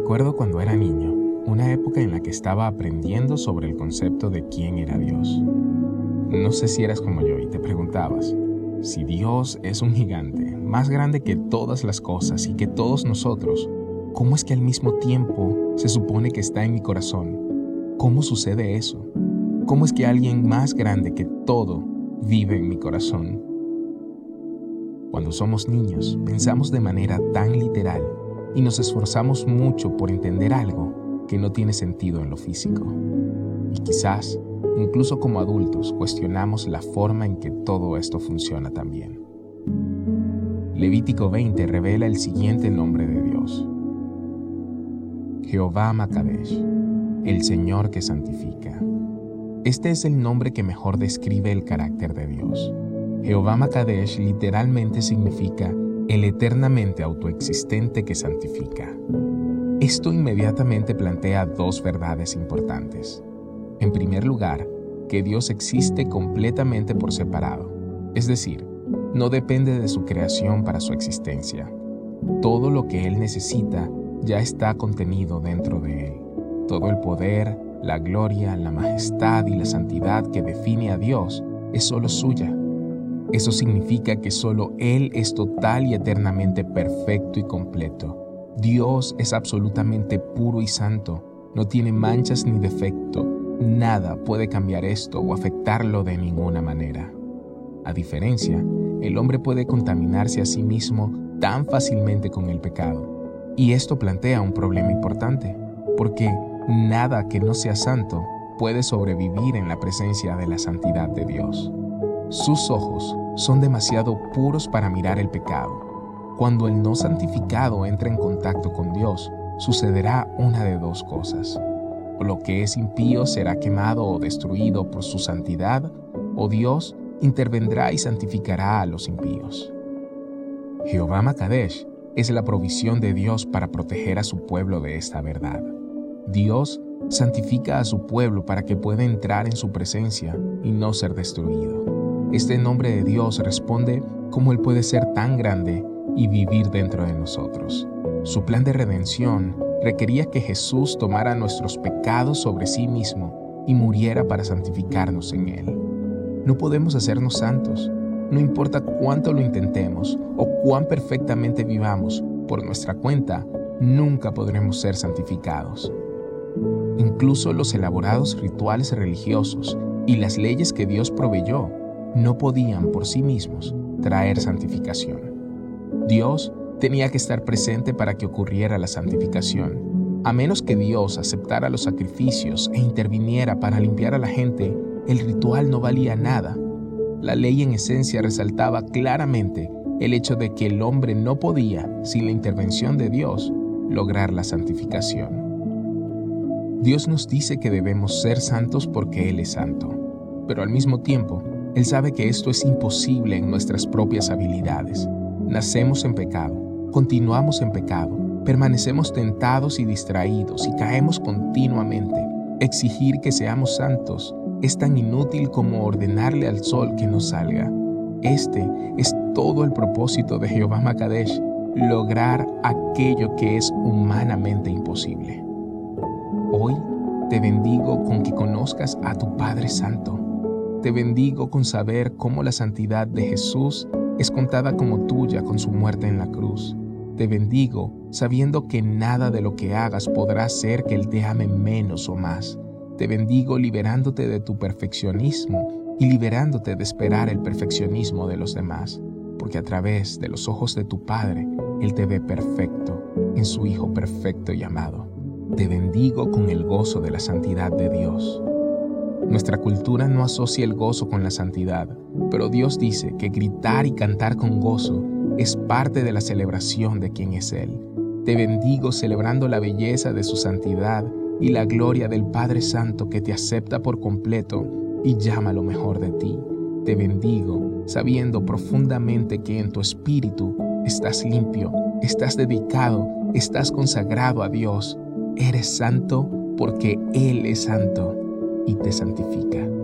Recuerdo cuando era niño, una época en la que estaba aprendiendo sobre el concepto de quién era Dios. No sé si eras como yo y te preguntabas, si Dios es un gigante, más grande que todas las cosas y que todos nosotros, ¿cómo es que al mismo tiempo se supone que está en mi corazón? ¿Cómo sucede eso? ¿Cómo es que alguien más grande que todo vive en mi corazón? Cuando somos niños, pensamos de manera tan literal y nos esforzamos mucho por entender algo que no tiene sentido en lo físico. Y quizás, incluso como adultos, cuestionamos la forma en que todo esto funciona también. Levítico 20 revela el siguiente nombre de Dios. Jehová Makadesh, el Señor que santifica. Este es el nombre que mejor describe el carácter de Dios. Jehová Makadesh literalmente significa el eternamente autoexistente que santifica. Esto inmediatamente plantea dos verdades importantes. En primer lugar, que Dios existe completamente por separado, es decir, no depende de su creación para su existencia. Todo lo que Él necesita ya está contenido dentro de Él. Todo el poder, la gloria, la majestad y la santidad que define a Dios es solo suya. Eso significa que solo Él es total y eternamente perfecto y completo. Dios es absolutamente puro y santo, no tiene manchas ni defecto, nada puede cambiar esto o afectarlo de ninguna manera. A diferencia, el hombre puede contaminarse a sí mismo tan fácilmente con el pecado. Y esto plantea un problema importante, porque nada que no sea santo puede sobrevivir en la presencia de la santidad de Dios. Sus ojos son demasiado puros para mirar el pecado. Cuando el no santificado entra en contacto con Dios, sucederá una de dos cosas. O lo que es impío será quemado o destruido por su santidad, o Dios intervendrá y santificará a los impíos. Jehová Makadesh es la provisión de Dios para proteger a su pueblo de esta verdad. Dios santifica a su pueblo para que pueda entrar en su presencia y no ser destruido. Este nombre de Dios responde cómo Él puede ser tan grande y vivir dentro de nosotros. Su plan de redención requería que Jesús tomara nuestros pecados sobre sí mismo y muriera para santificarnos en Él. No podemos hacernos santos, no importa cuánto lo intentemos o cuán perfectamente vivamos por nuestra cuenta, nunca podremos ser santificados. Incluso los elaborados rituales religiosos y las leyes que Dios proveyó no podían por sí mismos traer santificación. Dios tenía que estar presente para que ocurriera la santificación. A menos que Dios aceptara los sacrificios e interviniera para limpiar a la gente, el ritual no valía nada. La ley en esencia resaltaba claramente el hecho de que el hombre no podía, sin la intervención de Dios, lograr la santificación. Dios nos dice que debemos ser santos porque Él es santo, pero al mismo tiempo él sabe que esto es imposible en nuestras propias habilidades. Nacemos en pecado, continuamos en pecado, permanecemos tentados y distraídos y caemos continuamente. Exigir que seamos santos es tan inútil como ordenarle al sol que no salga. Este es todo el propósito de Jehová Makadesh, lograr aquello que es humanamente imposible. Hoy te bendigo con que conozcas a tu Padre Santo te bendigo con saber cómo la santidad de Jesús es contada como tuya con su muerte en la cruz. Te bendigo sabiendo que nada de lo que hagas podrá hacer que Él te ame menos o más. Te bendigo liberándote de tu perfeccionismo y liberándote de esperar el perfeccionismo de los demás, porque a través de los ojos de tu Padre, Él te ve perfecto, en su Hijo perfecto y amado. Te bendigo con el gozo de la santidad de Dios. Nuestra cultura no asocia el gozo con la santidad, pero Dios dice que gritar y cantar con gozo es parte de la celebración de quien es Él. Te bendigo celebrando la belleza de su santidad y la gloria del Padre Santo que te acepta por completo y llama lo mejor de ti. Te bendigo sabiendo profundamente que en tu espíritu estás limpio, estás dedicado, estás consagrado a Dios. Eres santo porque Él es santo y te santifica.